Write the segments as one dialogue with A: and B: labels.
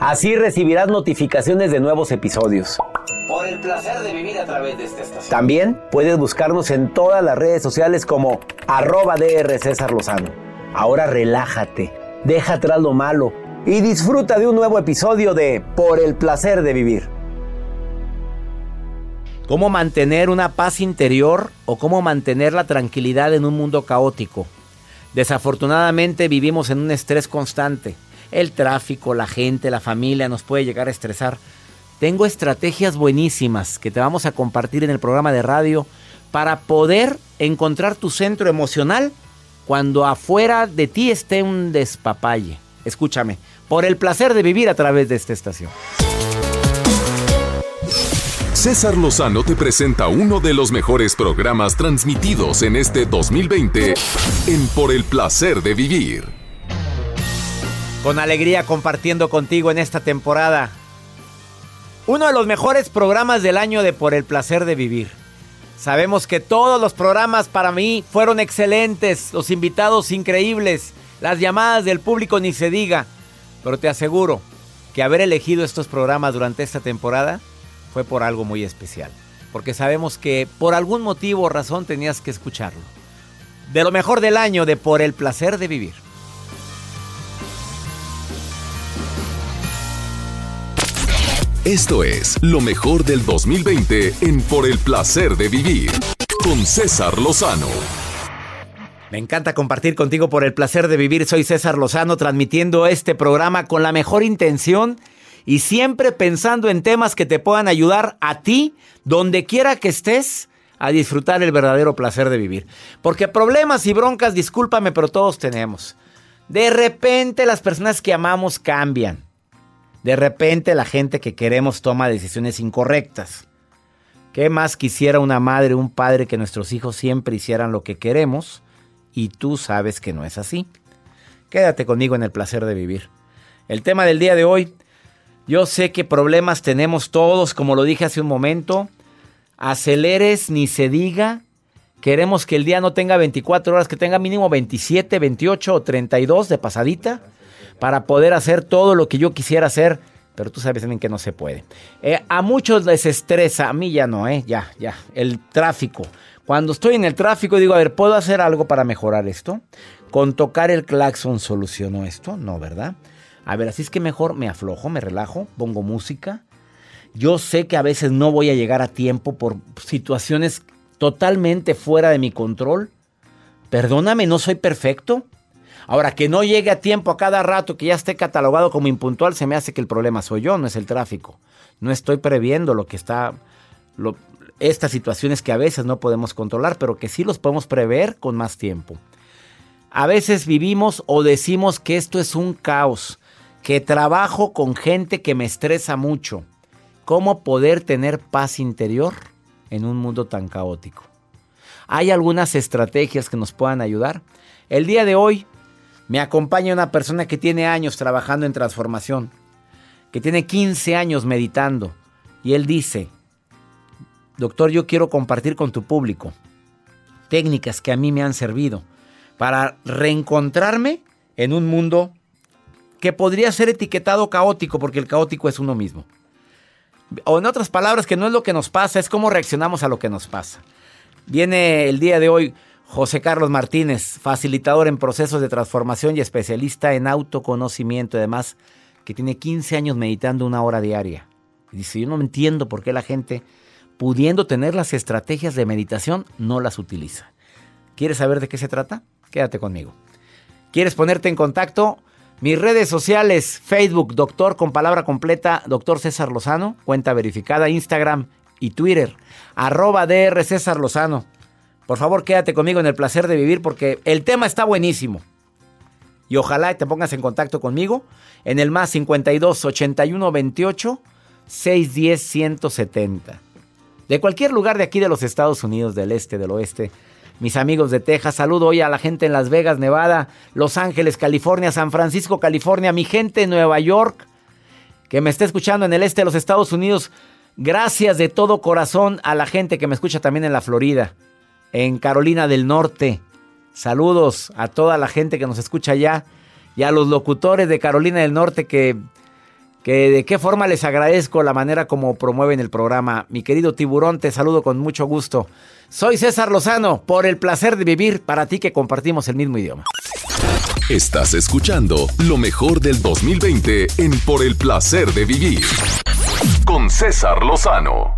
A: Así recibirás notificaciones de nuevos episodios. Por el placer de vivir a través de esta estación. También puedes buscarnos en todas las redes sociales como arroba DR César Lozano. Ahora relájate, deja atrás lo malo y disfruta de un nuevo episodio de Por el placer de vivir. ¿Cómo mantener una paz interior o cómo mantener la tranquilidad en un mundo caótico? Desafortunadamente vivimos en un estrés constante. El tráfico, la gente, la familia nos puede llegar a estresar. Tengo estrategias buenísimas que te vamos a compartir en el programa de radio para poder encontrar tu centro emocional cuando afuera de ti esté un despapalle. Escúchame, por el placer de vivir a través de esta estación.
B: César Lozano te presenta uno de los mejores programas transmitidos en este 2020 en Por el placer de vivir.
A: Con alegría compartiendo contigo en esta temporada uno de los mejores programas del año de Por el placer de vivir. Sabemos que todos los programas para mí fueron excelentes, los invitados increíbles, las llamadas del público ni se diga, pero te aseguro que haber elegido estos programas durante esta temporada fue por algo muy especial, porque sabemos que por algún motivo o razón tenías que escucharlo. De lo mejor del año de Por el placer de vivir.
B: Esto es lo mejor del 2020 en Por el placer de vivir con César Lozano.
A: Me encanta compartir contigo por el placer de vivir. Soy César Lozano transmitiendo este programa con la mejor intención y siempre pensando en temas que te puedan ayudar a ti, donde quiera que estés, a disfrutar el verdadero placer de vivir. Porque problemas y broncas, discúlpame, pero todos tenemos. De repente las personas que amamos cambian. De repente la gente que queremos toma decisiones incorrectas. ¿Qué más quisiera una madre un padre que nuestros hijos siempre hicieran lo que queremos? Y tú sabes que no es así. Quédate conmigo en el placer de vivir. El tema del día de hoy, yo sé que problemas tenemos todos, como lo dije hace un momento. Aceleres ni se diga. Queremos que el día no tenga 24 horas, que tenga mínimo 27, 28 o 32 de pasadita para poder hacer todo lo que yo quisiera hacer, pero tú sabes también que no se puede. Eh, a muchos les estresa, a mí ya no, ¿eh? Ya, ya. El tráfico. Cuando estoy en el tráfico digo, a ver, ¿puedo hacer algo para mejorar esto? ¿Con tocar el claxon solucionó esto? No, ¿verdad? A ver, así es que mejor me aflojo, me relajo, pongo música. Yo sé que a veces no voy a llegar a tiempo por situaciones totalmente fuera de mi control. Perdóname, no soy perfecto. Ahora, que no llegue a tiempo a cada rato, que ya esté catalogado como impuntual, se me hace que el problema soy yo, no es el tráfico. No estoy previendo lo que está, estas situaciones que a veces no podemos controlar, pero que sí los podemos prever con más tiempo. A veces vivimos o decimos que esto es un caos, que trabajo con gente que me estresa mucho. ¿Cómo poder tener paz interior en un mundo tan caótico? ¿Hay algunas estrategias que nos puedan ayudar? El día de hoy me acompaña una persona que tiene años trabajando en transformación, que tiene 15 años meditando, y él dice, doctor, yo quiero compartir con tu público técnicas que a mí me han servido para reencontrarme en un mundo que podría ser etiquetado caótico, porque el caótico es uno mismo. O en otras palabras, que no es lo que nos pasa, es cómo reaccionamos a lo que nos pasa. Viene el día de hoy José Carlos Martínez, facilitador en procesos de transformación y especialista en autoconocimiento, además que tiene 15 años meditando una hora diaria. Y dice, yo no entiendo por qué la gente, pudiendo tener las estrategias de meditación, no las utiliza. ¿Quieres saber de qué se trata? Quédate conmigo. ¿Quieres ponerte en contacto? Mis redes sociales, Facebook, doctor con palabra completa, doctor César Lozano, cuenta verificada, Instagram y Twitter, arroba DR César Lozano. Por favor, quédate conmigo en el placer de vivir porque el tema está buenísimo. Y ojalá te pongas en contacto conmigo en el más 52 81 28 610 170. De cualquier lugar de aquí de los Estados Unidos, del este, del oeste, mis amigos de Texas. Saludo hoy a la gente en Las Vegas, Nevada, Los Ángeles, California, San Francisco, California, mi gente en Nueva York, que me está escuchando en el este de los Estados Unidos. Gracias de todo corazón a la gente que me escucha también en la Florida, en Carolina del Norte. Saludos a toda la gente que nos escucha allá y a los locutores de Carolina del Norte que que de qué forma les agradezco la manera como promueven el programa. Mi querido tiburón, te saludo con mucho gusto. Soy César Lozano, por el placer de vivir para ti que compartimos el mismo idioma.
B: Estás escuchando lo mejor del 2020 en Por el placer de vivir con César Lozano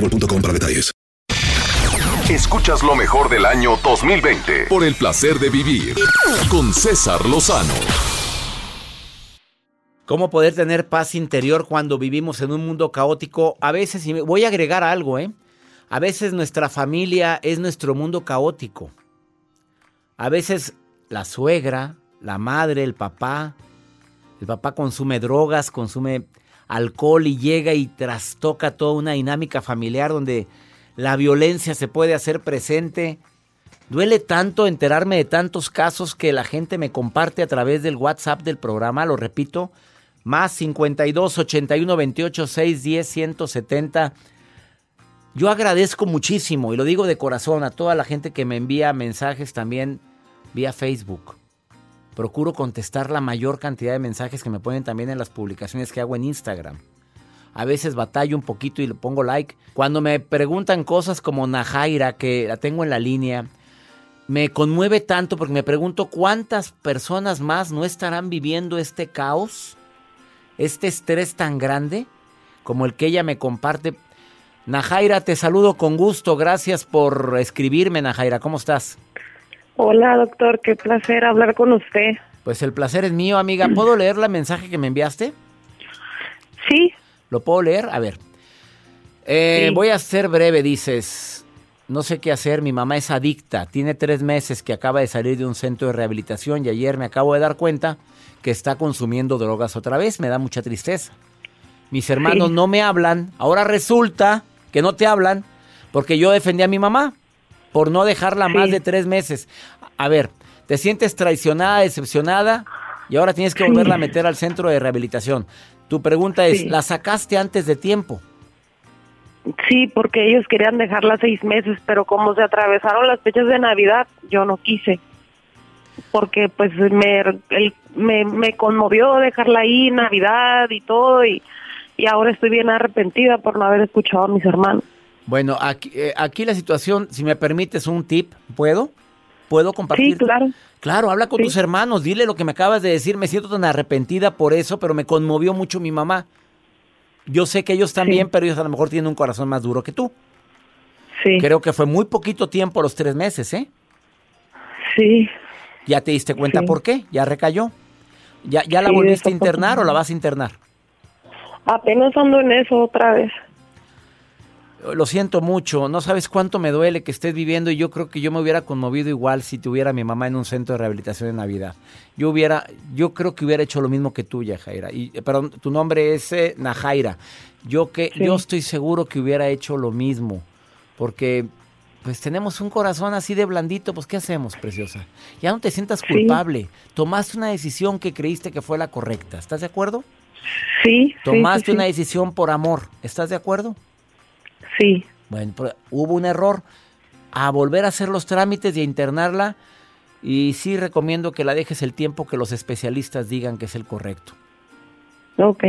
C: boostmobile.com para detalles.
B: Escuchas lo mejor del año 2020 por el placer de vivir con César Lozano.
A: ¿Cómo poder tener paz interior cuando vivimos en un mundo caótico? A veces, y voy a agregar algo, ¿eh? A veces nuestra familia es nuestro mundo caótico. A veces la suegra, la madre, el papá, el papá consume drogas, consume alcohol y llega y trastoca toda una dinámica familiar donde la violencia se puede hacer presente. Duele tanto enterarme de tantos casos que la gente me comparte a través del WhatsApp del programa, lo repito, más 52 81 28 6 10 170. Yo agradezco muchísimo y lo digo de corazón a toda la gente que me envía mensajes también vía Facebook. Procuro contestar la mayor cantidad de mensajes que me ponen también en las publicaciones que hago en Instagram. A veces batallo un poquito y le pongo like. Cuando me preguntan cosas como Najaira, que la tengo en la línea, me conmueve tanto porque me pregunto cuántas personas más no estarán viviendo este caos, este estrés tan grande como el que ella me comparte. Najaira, te saludo con gusto. Gracias por escribirme, Najaira. ¿Cómo estás?
D: Hola, doctor. Qué placer hablar con usted.
A: Pues el placer es mío, amiga. ¿Puedo leer la mensaje que me enviaste?
D: Sí.
A: ¿Lo puedo leer? A ver. Eh,
D: Sí.
A: Voy a ser breve, dices. No sé qué hacer, mi mamá es adicta. Tiene tres meses que acaba de salir de un centro de rehabilitación y ayer me acabo de dar cuenta que está consumiendo drogas otra vez. Me da mucha tristeza. Mis hermanos
D: Sí.
A: no me hablan. Ahora resulta que no te hablan porque yo defendí a mi mamá por no dejarla más de tres meses. A ver, ¿te sientes traicionada, decepcionada? Y ahora tienes que
D: Sí.
A: volverla a meter al centro de rehabilitación. Tu pregunta es,
D: Sí.
A: ¿la sacaste antes de tiempo?
D: Sí, porque ellos querían dejarla seis meses, pero como se atravesaron las fechas de Navidad, yo no quise. Porque pues me, el- me, me conmovió dejarla ahí Navidad y todo, y, y ahora estoy bien arrepentida por no haber escuchado a mis hermanos.
A: Bueno, aquí, eh, aquí la situación, si me permites un tip, ¿puedo? ¿Puedo compartir?
D: Sí, claro.
A: Claro, habla con
D: Sí.
A: tus hermanos, dile lo que me acabas de decir, me siento tan arrepentida por eso, pero me conmovió mucho mi mamá. Yo sé que ellos también, pero ellos a lo mejor tienen un corazón más duro que tú.
D: Sí.
A: Creo que fue muy poquito tiempo los tres meses, ¿eh?
D: Sí.
A: ¿Ya te diste cuenta
D: Sí.
A: por qué? ¿Ya recayó? ¿Ya, ya la
D: Sí,
A: volviste a internar o la vas a internar?
D: Apenas ando en eso otra vez.
A: Lo siento mucho, no sabes cuánto me duele que estés viviendo y yo creo que yo me hubiera conmovido igual si tuviera a mi mamá en un centro de rehabilitación de Navidad. Yo hubiera, yo creo que hubiera hecho lo mismo que tú, Yajaira. Y, eh, perdón, tu nombre es eh, Najaira. Yo que,
D: Sí.
A: yo estoy seguro que hubiera hecho lo mismo, porque pues tenemos un corazón así de blandito, pues ¿qué hacemos, preciosa? Ya no te sientas
D: Sí.
A: culpable. Tomaste una decisión que creíste que fue la correcta. ¿Estás de acuerdo?
D: Sí.
A: Tomaste
D: sí,
A: una decisión por amor. ¿Estás de acuerdo?
D: Sí.
A: Bueno, pero hubo un error. A volver a hacer los trámites y a internarla. Y sí recomiendo que la dejes el tiempo que los especialistas digan que es el correcto.
D: Ok.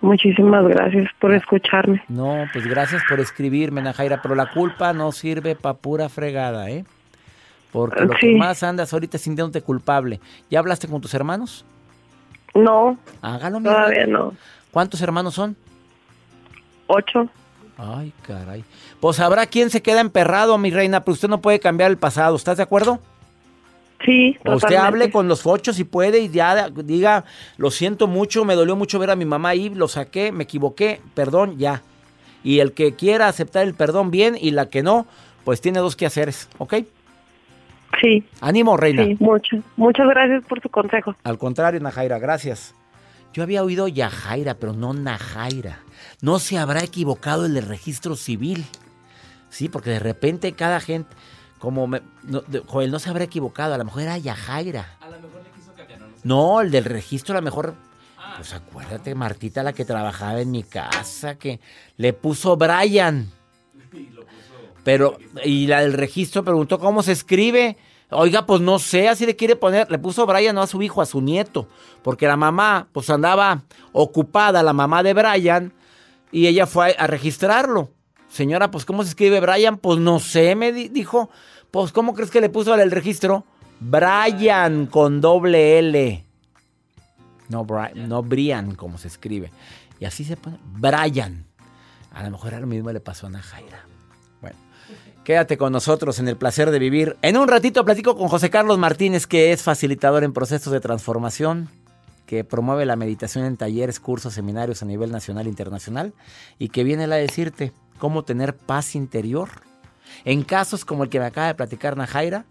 D: Muchísimas gracias por escucharme.
A: No, pues gracias por escribirme, Najaira, pero la culpa no sirve pa' pura fregada, ¿eh? Porque lo que más andas ahorita sintiéndote culpable. ¿Ya hablaste con tus hermanos?
D: No,
A: Hágalo, mi
D: todavía no.
A: ¿Cuántos hermanos son?
D: Ocho.
A: Ay, caray. Pues habrá quien se queda emperrado, mi reina, pero usted no puede cambiar el pasado. ¿Estás de acuerdo?
D: Sí,
A: O Usted
D: totalmente.
A: hable con los ocho si puede y ya diga, lo siento mucho, me dolió mucho ver a mi mamá ahí, lo saqué, me equivoqué, perdón, ya. Y el que quiera aceptar el perdón, bien, y la que no, pues tiene dos quehaceres, ¿ok?
D: Sí.
A: Ánimo, reina.
D: Sí, mucho. Muchas gracias por su consejo.
A: Al contrario, Najaira, gracias. Yo había oído Yajaira, pero no Najaira. No se habrá equivocado el del registro civil. Sí, porque de repente cada gente, como me- no, Joel, no se habrá equivocado, a lo mejor era Yajaira. A lo mejor le quiso cambiar. No, el del registro a lo mejor... Pues acuérdate, Martita, la que trabajaba en mi casa, que le puso Brian. Pero, y la del registro preguntó cómo se escribe. Oiga, pues no sé, así le quiere poner. Le puso Brian no a su hijo, a su nieto. Porque la mamá, pues andaba ocupada, la mamá de Brian, y ella fue a, registrarlo. Señora, pues ¿cómo se escribe Brian? Pues no sé, me di- dijo. Pues ¿cómo crees que le puso al registro? Brian con doble L. No, Brian, no Brian, como se escribe. Y así se pone. Brian. A lo mejor a lo mismo le pasó a Najaira. Bueno, quédate con nosotros en el placer de vivir. En un ratito platico con José Carlos Martínez, que es facilitador en procesos de transformación, que promueve la meditación en talleres, cursos, seminarios a nivel nacional e internacional, y que viene a decirte cómo tener paz interior. En casos como el que me acaba de platicar Najaira,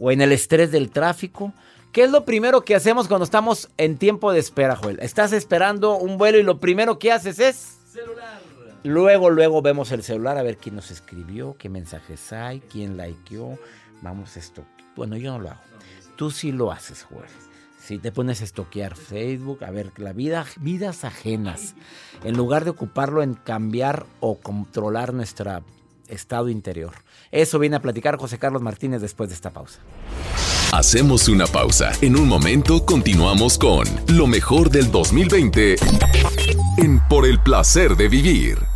A: o en el estrés del tráfico. ¿Qué es lo primero que hacemos cuando estamos en tiempo de espera, Joel? Estás esperando un vuelo y lo primero que haces es... Celular. Luego, luego vemos el celular a ver quién nos escribió, qué mensajes hay, quién likeó. Vamos esto. Bueno, yo no lo hago. Tú sí lo haces, Joel. Si te pones a estoquear Facebook, a ver la vida, vidas ajenas, en lugar de ocuparlo en cambiar o controlar nuestro estado interior. Eso viene a platicar José Carlos Martínez después de esta pausa.
B: Hacemos una pausa. En un momento continuamos con lo mejor del 2020 en Por el placer de vivir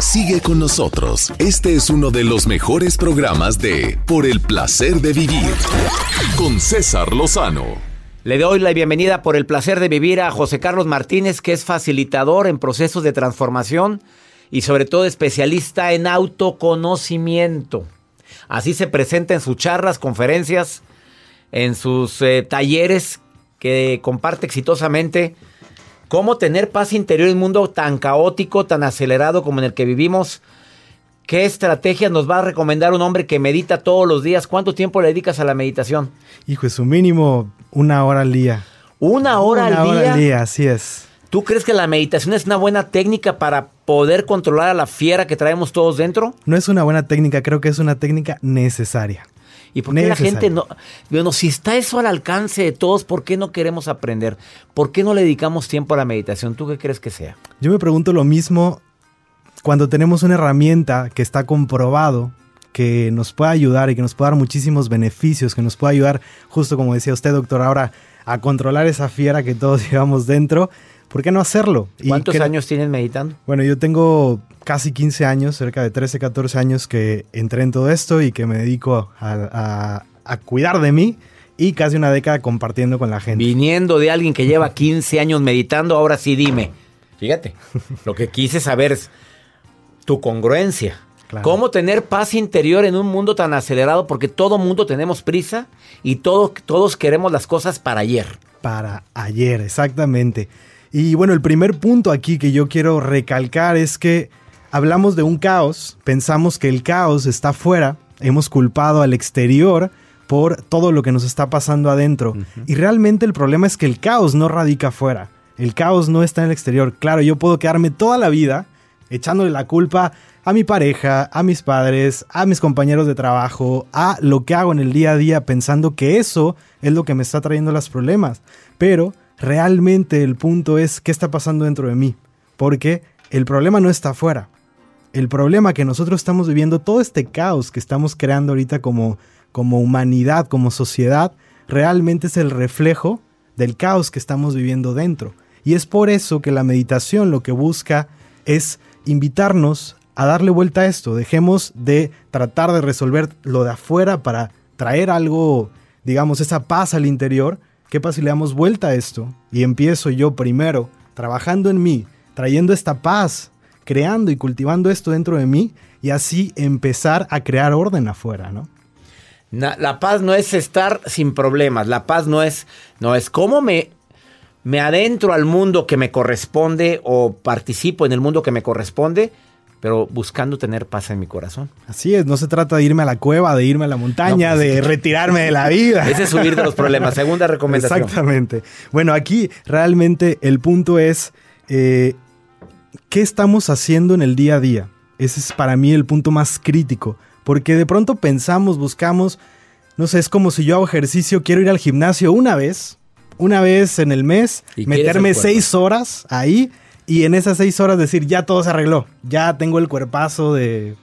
B: Sigue con nosotros. Este es uno de los mejores programas de Por el placer de vivir con César Lozano.
A: Le doy la bienvenida por el placer de vivir a José Carlos Martínez, que es facilitador en procesos de transformación y sobre todo especialista en autoconocimiento. Así se presenta en sus charlas, conferencias, en sus eh, talleres que comparte exitosamente. ¿Cómo tener paz interior en un mundo tan caótico, tan acelerado como en el que vivimos? ¿Qué estrategias nos va a recomendar un hombre que medita todos los días? ¿Cuánto tiempo le dedicas a la meditación?
E: Hijo, es un mínimo una hora al día.
A: ¿Una hora
E: una
A: al
E: hora
A: día?
E: al día, así es.
A: ¿Tú crees que la meditación es una buena técnica para poder controlar a la fiera que traemos todos dentro?
E: No es una buena técnica, creo que es una técnica necesaria.
A: ¿Y por qué la gente no... Bueno, si está eso al alcance de todos, ¿por qué no queremos aprender? ¿Por qué no le dedicamos tiempo a la meditación? ¿Tú qué crees que sea?
E: Yo me pregunto lo mismo cuando tenemos una herramienta que está comprobado que nos puede ayudar y que nos puede dar muchísimos beneficios, que nos puede ayudar, justo como decía usted, doctor, ahora a controlar esa fiera que todos llevamos dentro. ¿Por qué no hacerlo? Y
A: ¿Cuántos años tienes meditando?
E: Bueno, yo tengo casi 15 años, cerca de 13, 14 años que entré en todo esto y que me dedico a, a- a cuidar de mí y casi una década compartiendo con la gente.
A: Viniendo de alguien que lleva 15 años meditando, ahora sí dime. Fíjate, lo que quise saber es tu congruencia.
E: Claro.
A: ¿Cómo tener paz interior en un mundo tan acelerado? Porque todo mundo tenemos prisa y todo- todos queremos las cosas para ayer.
E: Para ayer, exactamente. Y bueno, el primer punto aquí que yo quiero recalcar es que hablamos de un caos, pensamos que el caos está afuera, hemos culpado al exterior por todo lo que nos está pasando adentro. Y realmente el problema es que el caos no radica afuera, el caos no está en el exterior. Claro, yo puedo quedarme toda la vida echándole la culpa a mi pareja, a mis padres, a mis compañeros de trabajo, a lo que hago en el día a día pensando que eso es lo que me está trayendo los problemas. Pero realmente el punto es qué está pasando dentro de mí. Porque el problema no está afuera. El problema que nosotros estamos viviendo, todo este caos que estamos creando ahorita como, como humanidad, como sociedad, realmente es el reflejo del caos que estamos viviendo dentro. Y es por eso que la meditación lo que busca es invitarnos a darle vuelta a esto. Dejemos de tratar de resolver lo de afuera para traer algo, digamos, esa paz al interior. ¿Qué pasa si le damos vuelta a esto? Y empiezo yo primero trabajando en mí, trayendo esta paz, creando y cultivando esto dentro de mí y así empezar a crear orden afuera, ¿no?
A: la paz no es estar sin problemas, la paz no es, no es cómo me, me adentro al mundo que me corresponde o participo en el mundo que me corresponde, pero buscando tener paz en mi corazón.
E: Así es, no se trata de irme a la cueva, de irme a la montaña, pues de retirarme de la vida.
A: Ese es subir de los problemas. Segunda recomendación.
E: Exactamente. Bueno, aquí realmente el punto es eh, qué estamos haciendo en el día a día. Ese es para mí el punto más crítico. Porque de pronto pensamos, buscamos, no sé, es como si yo hago ejercicio, quiero ir al gimnasio una vez, una vez en el mes, meterme seis horas ahí y en esas seis horas decir, ya todo se arregló, ya tengo el cuerpazo de,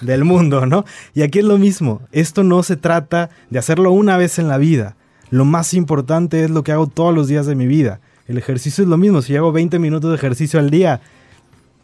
E: del mundo, ¿no? Y aquí es lo mismo, esto no se trata de hacerlo una vez en la vida, lo más importante es lo que hago todos los días de mi vida. El ejercicio es lo mismo, si hago 20 minutos de ejercicio al día,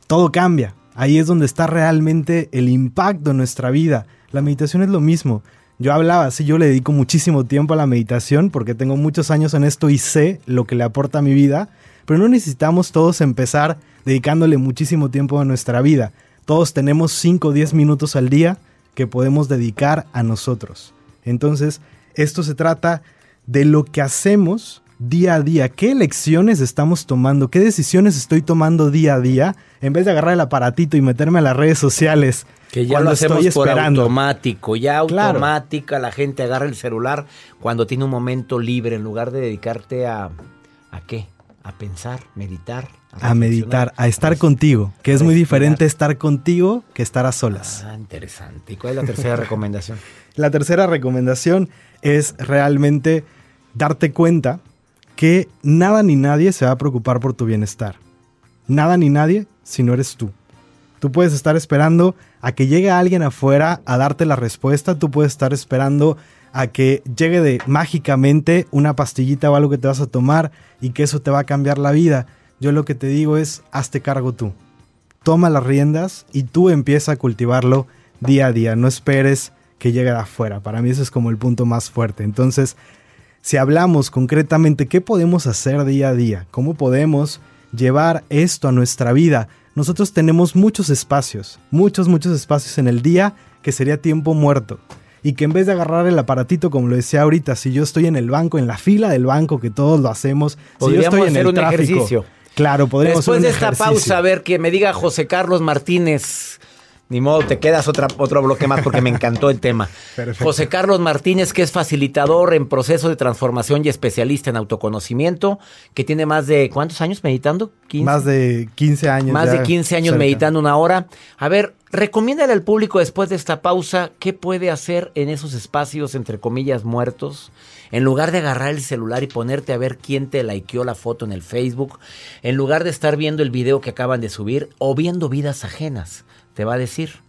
E: todo cambia. Ahí es donde está realmente el impacto en nuestra vida. La meditación es lo mismo. Yo hablaba, sí, yo le dedico muchísimo tiempo a la meditación porque tengo muchos años en esto y sé lo que le aporta a mi vida, pero no necesitamos todos empezar dedicándole muchísimo tiempo a nuestra vida. Todos tenemos 5 o 10 minutos al día que podemos dedicar a nosotros. Entonces, esto se trata de lo que hacemos día a día, qué elecciones estamos tomando, qué decisiones estoy tomando día a día, en vez de agarrar el aparatito y meterme a las redes sociales.
A: Que ya lo hacemos por automático, ya automática la gente agarra el celular cuando tiene un momento libre, en lugar de dedicarte a, ¿a qué? A pensar, meditar.
E: A, meditar, a estar contigo, que es muy diferente estar contigo que estar a solas.
A: Ah, interesante. ¿Y cuál es la tercera recomendación?
E: La tercera recomendación es realmente darte cuenta que nada ni nadie se va a preocupar por tu bienestar. Nada ni nadie si no eres tú. Tú puedes estar esperando a que llegue alguien afuera a darte la respuesta, tú puedes estar esperando a que llegue de mágicamente una pastillita o algo que te vas a tomar y que eso te va a cambiar la vida. Yo lo que te digo es, hazte cargo tú. Toma las riendas y tú empieza a cultivarlo día a día. No esperes que llegue de afuera. Para mí ese es como el punto más fuerte. Entonces, si hablamos concretamente qué podemos hacer día a día, cómo podemos llevar esto a nuestra vida, nosotros tenemos muchos espacios, muchos, muchos espacios en el día que sería tiempo muerto. Y que en vez de agarrar el aparatito, como lo decía ahorita, si yo estoy en el banco, en la fila del banco, que todos lo hacemos, si yo estoy en el un ejercicio. Claro, podríamos
A: Después
E: de
A: esta pausa, a ver, que me diga José Carlos Martínez, ni modo, te quedas otra, otro bloque más porque me encantó el tema. José Carlos Martínez, que es facilitador en proceso de transformación y especialista en autoconocimiento, que tiene más de, ¿cuántos años meditando?
E: Más de 15 años.
A: Más de 15 años meditando una hora. A ver, recomiéndale al público después de esta pausa qué puede hacer en esos espacios, entre comillas, muertos. En lugar de agarrar el celular y ponerte a ver quién te likeó la foto en el Facebook, en lugar de estar viendo el video que acaban de subir o viendo vidas ajenas te va a decir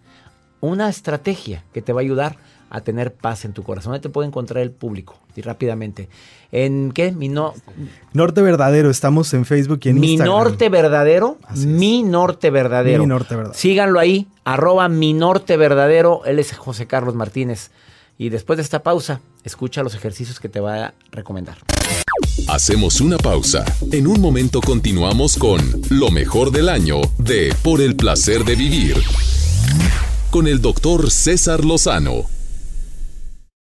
A: una estrategia que te va a ayudar a tener paz en tu corazón. ¿Dónde te puede encontrar el público? Y rápidamente. ¿En qué? Mi
E: Norte Verdadero. Estamos en Facebook y en
A: mi
E: Instagram.
A: Mi Norte Verdadero. Mi Norte Verdadero.
E: Mi Norte Verdadero.
A: Síganlo ahí. Arroba Mi Norte Verdadero. Él es José Carlos Martínez. Y después de esta pausa, escucha los ejercicios que te va a recomendar.
B: Hacemos una pausa. En un momento continuamos con lo mejor del año de Por el placer de vivir. Con el doctor César Lozano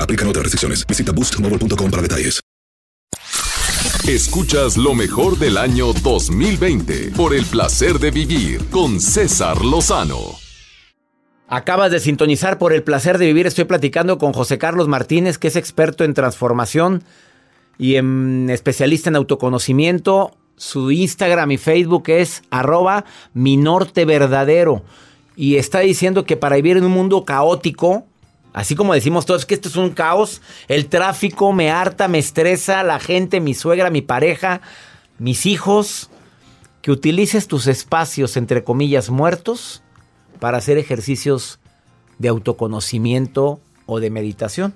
C: Aplican otras restricciones. Visita boostmobile.com para detalles.
B: Escuchas lo mejor del año 2020 por el placer de vivir con César Lozano.
A: Acabas de sintonizar por el placer de vivir. Estoy platicando con José Carlos Martínez, que es experto en transformación y en especialista en autoconocimiento. Su Instagram y Facebook es arroba mi norte verdadero. Y está diciendo que para vivir en un mundo caótico, así como decimos todos que esto es un caos, el tráfico me harta, me estresa, la gente, mi suegra, mi pareja, mis hijos, que utilices tus espacios, entre comillas, muertos para hacer ejercicios de autoconocimiento o de meditación.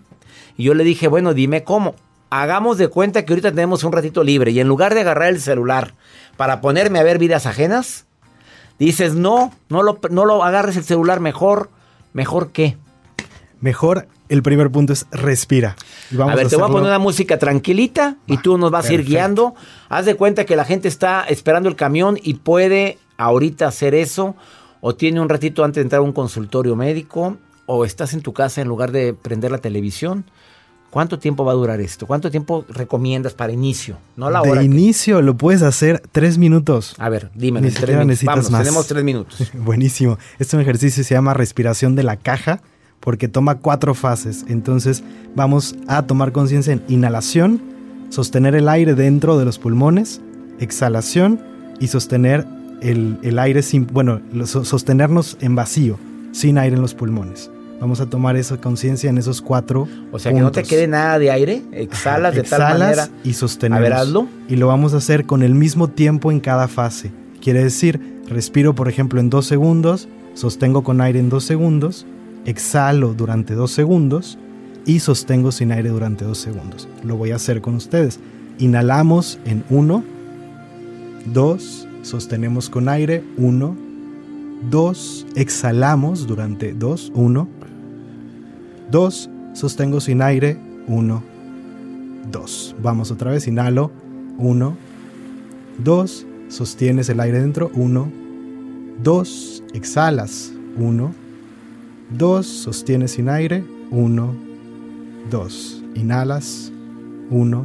A: Y yo le dije, bueno, dime cómo. Hagamos de cuenta que ahorita tenemos un ratito libre y en lugar de agarrar el celular para ponerme a ver vidas ajenas, dices, no, no lo, no lo agarres el celular mejor. ¿Mejor qué?
E: Mejor, el primer punto es respira. Y vamos
A: a ver, te voy a poner una música tranquilita y tú nos vas a ir guiando. Haz de cuenta que la gente está esperando el camión y puede ahorita hacer eso. O tiene un ratito antes de entrar a un consultorio médico. O estás en tu casa en lugar de prender la televisión. ¿Cuánto tiempo va a durar esto? ¿Cuánto tiempo recomiendas para inicio? No la hora.
E: De
A: que-
E: inicio lo puedes hacer tres minutos.
A: A ver, dime.
E: Ni
A: tres
E: necesitas
A: Vamos,
E: más.
A: tenemos tres minutos.
E: Buenísimo. Este ejercicio se llama respiración de la caja porque toma cuatro fases. Entonces vamos a tomar conciencia en inhalación, sostener el aire dentro de los pulmones, exhalación y sostener el, el aire sin, bueno, sostenernos en vacío, sin aire en los pulmones. Vamos a tomar esa conciencia en esos cuatro.
A: O sea, que no te quede nada de aire. Exhalas de tal
E: Exhalas
A: manera.
E: y sostenemos.
A: A ver, hazlo.
E: Y lo vamos a hacer con el mismo tiempo en cada fase. Quiere decir, respiro por ejemplo en dos segundos, sostengo con aire en dos segundos, exhalo durante dos segundos y sostengo sin aire durante dos segundos. Lo voy a hacer con ustedes. Inhalamos en uno, dos, sostenemos con aire, uno, dos, exhalamos durante dos, uno, dos, sostengo sin aire, uno, dos. Vamos otra vez, inhalo, uno, dos, sostienes el aire dentro, uno, dos, exhalas, uno, dos, sostienes sin aire, uno, dos, inhalas, uno,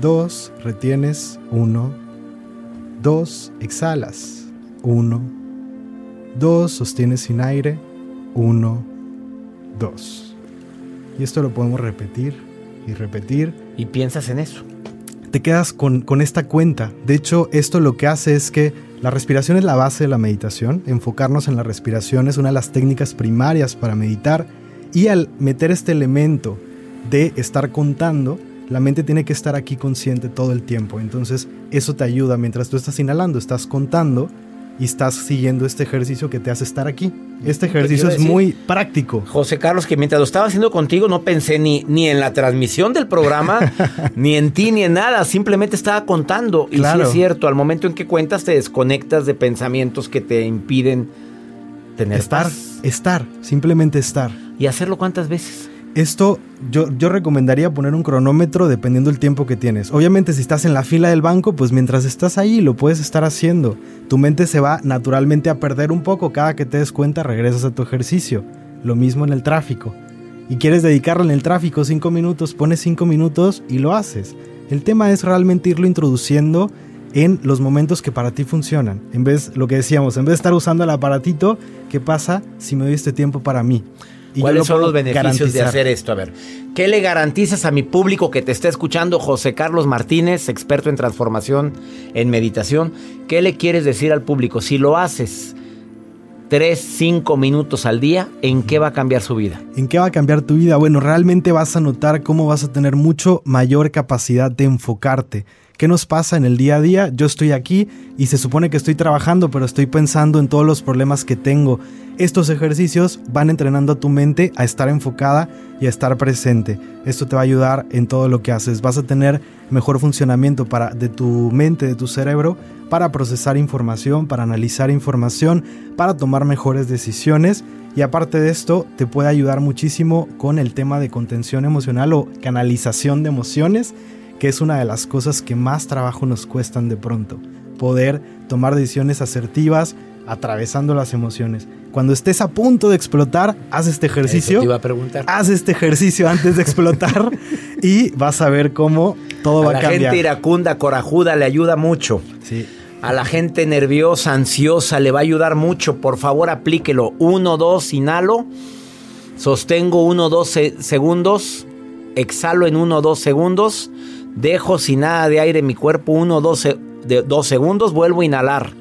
E: dos, retienes, uno, dos, exhalas, uno, dos, sostienes sin aire, uno, dos. Y esto lo podemos repetir y repetir.
A: Y piensas en eso.
E: Te quedas con, con esta cuenta. De hecho, esto lo que hace es que la respiración es la base de la meditación. Enfocarnos en la respiración es una de las técnicas primarias para meditar. Y al meter este elemento de estar contando, la mente tiene que estar aquí consciente todo el tiempo. Entonces, eso te ayuda. Mientras tú estás inhalando, estás contando y estás siguiendo este ejercicio que te hace estar aquí. Este ejercicio es muy práctico.
A: José Carlos, que mientras lo estaba haciendo contigo no pensé ni, ni en la transmisión del programa, ni en ti, ni en nada. Simplemente estaba contando. Y sí
E: Claro.
A: es cierto, al momento en que cuentas te desconectas de pensamientos que te impiden tener
E: Estar,
A: paz.
E: estar, simplemente estar.
A: ¿Y hacerlo cuántas veces?
E: Esto yo, yo recomendaría poner un cronómetro dependiendo del tiempo que tienes. Obviamente si estás en la fila del banco, pues mientras estás ahí lo puedes estar haciendo. Tu mente se va naturalmente a perder un poco. Cada que te des cuenta regresas a tu ejercicio. Lo mismo en el tráfico. Y quieres dedicarle en el tráfico 5 minutos, pones 5 minutos y lo haces. El tema es realmente irlo introduciendo en los momentos que para ti funcionan. En vez, lo que decíamos, en vez de estar usando el aparatito, ¿qué pasa si me doy este tiempo para mí?
A: Y ¿Cuáles son los beneficios de hacer esto? A ver, ¿qué le garantizas a mi público que te está escuchando, José Carlos Martínez, experto en transformación, en meditación? ¿Qué le quieres decir al público? Si lo haces 3, 5 minutos al día, ¿en qué va a cambiar su vida?
E: ¿En qué va a cambiar tu vida? Bueno, realmente vas a notar cómo vas a tener mucho mayor capacidad de enfocarte ¿Qué nos pasa en el día a día? Yo estoy aquí y se supone que estoy trabajando, pero estoy pensando en todos los problemas que tengo. Estos ejercicios van entrenando a tu mente a estar enfocada y a estar presente. Esto te va a ayudar en todo lo que haces. Vas a tener mejor funcionamiento para, de tu mente, de tu cerebro, para procesar información, para analizar información, para tomar mejores decisiones. Y aparte de esto, te puede ayudar muchísimo con el tema de contención emocional o canalización de emociones que es una de las cosas que más trabajo nos cuestan de pronto. Poder tomar decisiones asertivas atravesando las emociones. Cuando estés a punto de explotar, haz este ejercicio.
A: te iba a preguntar.
E: Haz este ejercicio antes de explotar y vas a ver cómo todo va a cambiar.
A: A la gente iracunda, corajuda le ayuda mucho.
E: Sí.
A: A la gente nerviosa, ansiosa le va a ayudar mucho. Por favor, aplíquelo. 1 2 inhalo. Sostengo 1 2 segundos. Exhalo en 1 2 segundos Dejo sin nada de aire en mi cuerpo uno, dos, de, dos segundos, vuelvo a inhalar.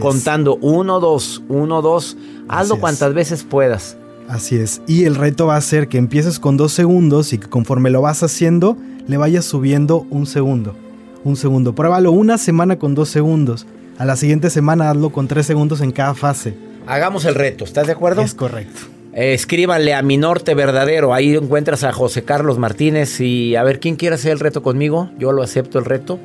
A: contando uno, dos, uno, dos. Hazlo cuantas veces puedas.
E: Así es. Y el reto va a ser que empieces con dos segundos y que conforme lo vas haciendo, le vayas subiendo un segundo. Un segundo. Pruébalo una semana con dos segundos. A la siguiente semana hazlo con tres segundos en cada fase.
A: Hagamos el reto, ¿estás de acuerdo?
E: Es correcto.
A: Eh, escríbanle a mi norte verdadero. Ahí encuentras a José Carlos Martínez. Y a ver, ¿quién quiere hacer el reto conmigo? Yo lo acepto el reto.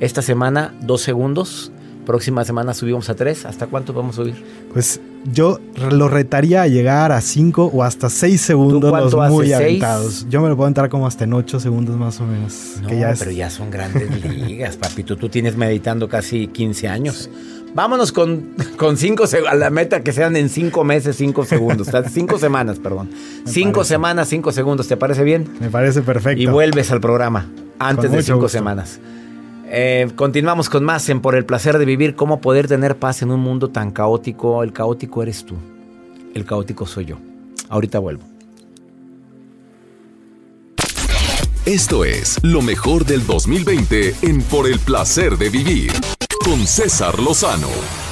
A: Esta semana, dos segundos. Próxima semana subimos a tres. ¿Hasta cuánto vamos a subir?
E: Pues yo lo retaría a llegar a cinco o hasta seis segundos los muy aventados. Yo me lo puedo entrar como hasta en ocho segundos más o menos.
A: No, pero ya son grandes ligas, papito. Tú tienes meditando casi 15 años. Vámonos con, con cinco a la meta que sean en cinco meses, cinco segundos. cinco semanas, perdón. cinco semanas, cinco segundos. ¿Te parece bien?
E: Me parece perfecto.
A: Y vuelves al programa antes de cinco semanas. Eh, continuamos con más en Por el placer de vivir, cómo poder tener paz en un mundo tan caótico. El caótico eres tú. El caótico soy yo. Ahorita vuelvo.
B: Esto es lo mejor del 2020 en Por el placer de vivir con César Lozano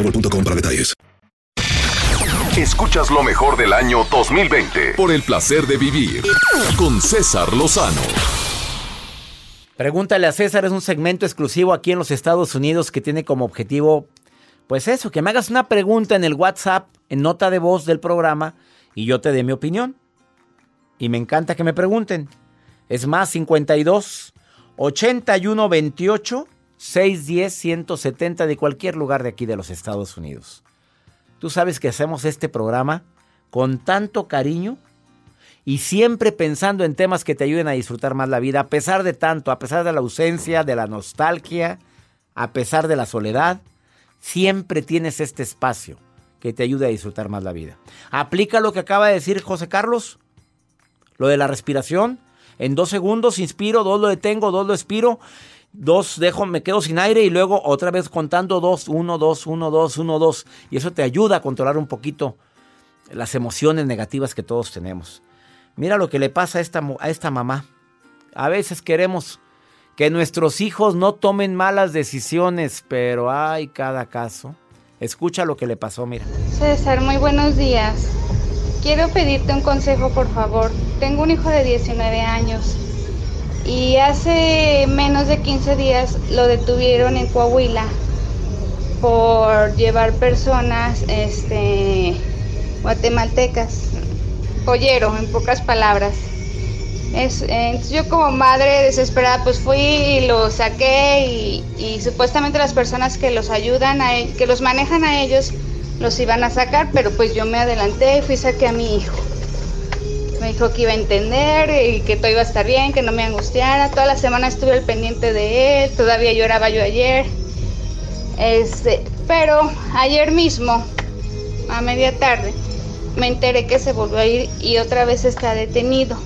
C: boostmobile.com para detalles.
B: Escuchas lo mejor del año 2020 por el placer de vivir con César Lozano.
A: Pregúntale a César es un segmento exclusivo aquí en los Estados Unidos que tiene como objetivo, pues eso, que me hagas una pregunta en el WhatsApp, en nota de voz del programa, y yo te dé mi opinión. Y me encanta que me pregunten. Es más 52 81 28 610 170 de cualquier lugar de aquí de los Estados Unidos. Tú sabes que hacemos este programa con tanto cariño y siempre pensando en temas que te ayuden a disfrutar más la vida, a pesar de tanto, a pesar de la ausencia, de la nostalgia, a pesar de la soledad, siempre tienes este espacio que te ayude a disfrutar más la vida. Aplica lo que acaba de decir José Carlos, lo de la respiración. En dos segundos inspiro, dos lo detengo, dos lo expiro, dos dejo, me quedo sin aire y luego otra vez contando dos, uno, dos, uno, dos, uno, dos. Y eso te ayuda a controlar un poquito las emociones negativas que todos tenemos. Mira lo que le pasa a esta, a esta mamá. A veces queremos que nuestros hijos no tomen malas decisiones, pero hay cada caso. Escucha lo que le pasó, mira.
F: César, muy buenos días. Quiero pedirte un consejo, por favor. Tengo un hijo de 19 años y hace menos de 15 días lo detuvieron en Coahuila por llevar personas este, guatemaltecas, pollero en pocas palabras. Es, yo como madre desesperada pues fui y lo saqué y, y supuestamente las personas que los ayudan, a, e, que los manejan a ellos, los iban a sacar, pero pues yo me adelanté y fui saqué a mi hijo. Me dijo que iba a entender y que todo iba a estar bien, que no me angustiara. Toda la semana estuve al pendiente de él, todavía lloraba yo ayer. Este, pero ayer mismo, a media tarde, me enteré que se volvió a ir y otra vez está detenido.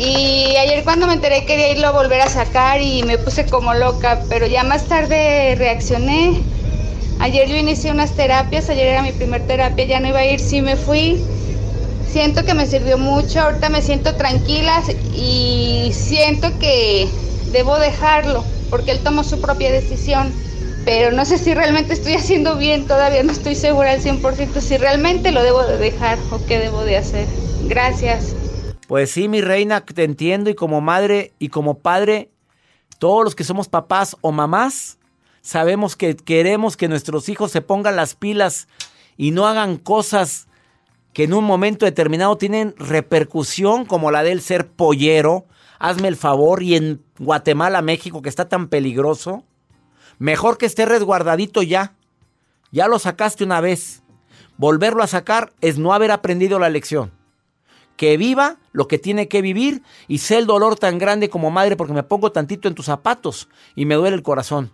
F: Y ayer cuando me enteré quería irlo a volver a sacar y me puse como loca, pero ya más tarde reaccioné. Ayer yo inicié unas terapias, ayer era mi primer terapia, ya no iba a ir, sí me fui siento que me sirvió mucho, ahorita me siento tranquila y siento que debo dejarlo, porque él tomó su propia decisión. Pero no sé si realmente estoy haciendo bien, todavía no estoy segura al 100% si realmente lo debo de dejar o qué debo de hacer. Gracias.
A: Pues sí, mi reina, te entiendo y como madre y como padre, todos los que somos papás o mamás, sabemos que queremos que nuestros hijos se pongan las pilas y no hagan cosas que en un momento determinado tienen repercusión como la del ser pollero, hazme el favor, y en Guatemala, México, que está tan peligroso, mejor que esté resguardadito ya. Ya lo sacaste una vez. Volverlo a sacar es no haber aprendido la lección. Que viva lo que tiene que vivir y sé el dolor tan grande como madre porque me pongo tantito en tus zapatos y me duele el corazón.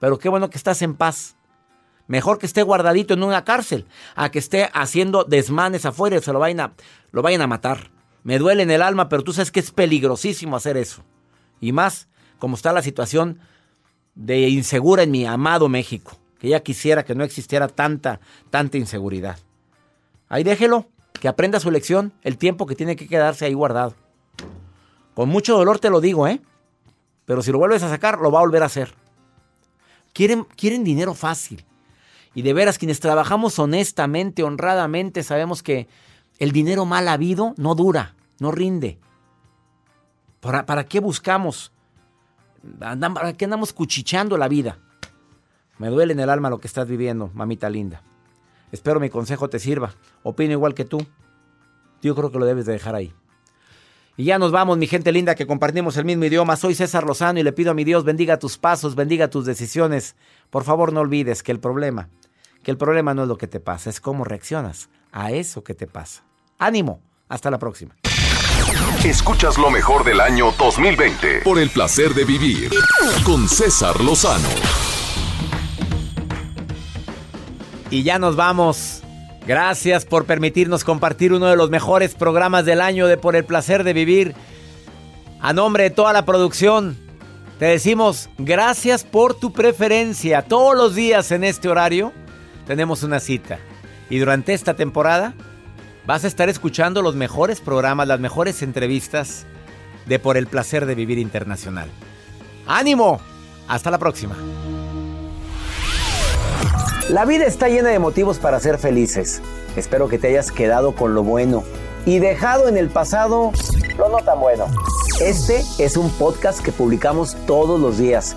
A: Pero qué bueno que estás en paz. Mejor que esté guardadito en una cárcel a que esté haciendo desmanes afuera y se lo vayan a, lo vayan a matar. Me duele en el alma, pero tú sabes que es peligrosísimo hacer eso. Y más, como está la situación de insegura en mi amado México, que ya quisiera que no existiera tanta, tanta inseguridad. Ahí déjelo, que aprenda su lección, el tiempo que tiene que quedarse ahí guardado. Con mucho dolor te lo digo, ¿eh? Pero si lo vuelves a sacar, lo va a volver a hacer. Quieren, quieren dinero fácil. Y de veras, quienes trabajamos honestamente, honradamente, sabemos que el dinero mal habido no dura, no rinde. ¿Para, para qué buscamos? ¿Para qué andamos cuchicheando la vida? Me duele en el alma lo que estás viviendo, mamita linda. Espero mi consejo te sirva. Opino igual que tú. Yo creo que lo debes de dejar ahí. Y ya nos vamos, mi gente linda, que compartimos el mismo idioma. Soy César Lozano y le pido a mi Dios bendiga tus pasos, bendiga tus decisiones. Por favor, no olvides que el problema que el problema no es lo que te pasa, es cómo reaccionas a eso que te pasa. Ánimo, hasta la próxima.
B: Escuchas lo mejor del año 2020 por el placer de vivir con César Lozano.
A: Y ya nos vamos. Gracias por permitirnos compartir uno de los mejores programas del año de Por el Placer de Vivir. A nombre de toda la producción, te decimos gracias por tu preferencia. Todos los días en este horario tenemos una cita. Y durante esta temporada vas a estar escuchando los mejores programas, las mejores entrevistas de Por el Placer de Vivir Internacional. ¡Ánimo! Hasta la próxima. La vida está llena de motivos para ser felices. Espero que te hayas quedado con lo bueno y dejado en el pasado lo no tan bueno. Este es un podcast que publicamos todos los días,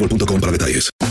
C: boostmobile.com para detalles.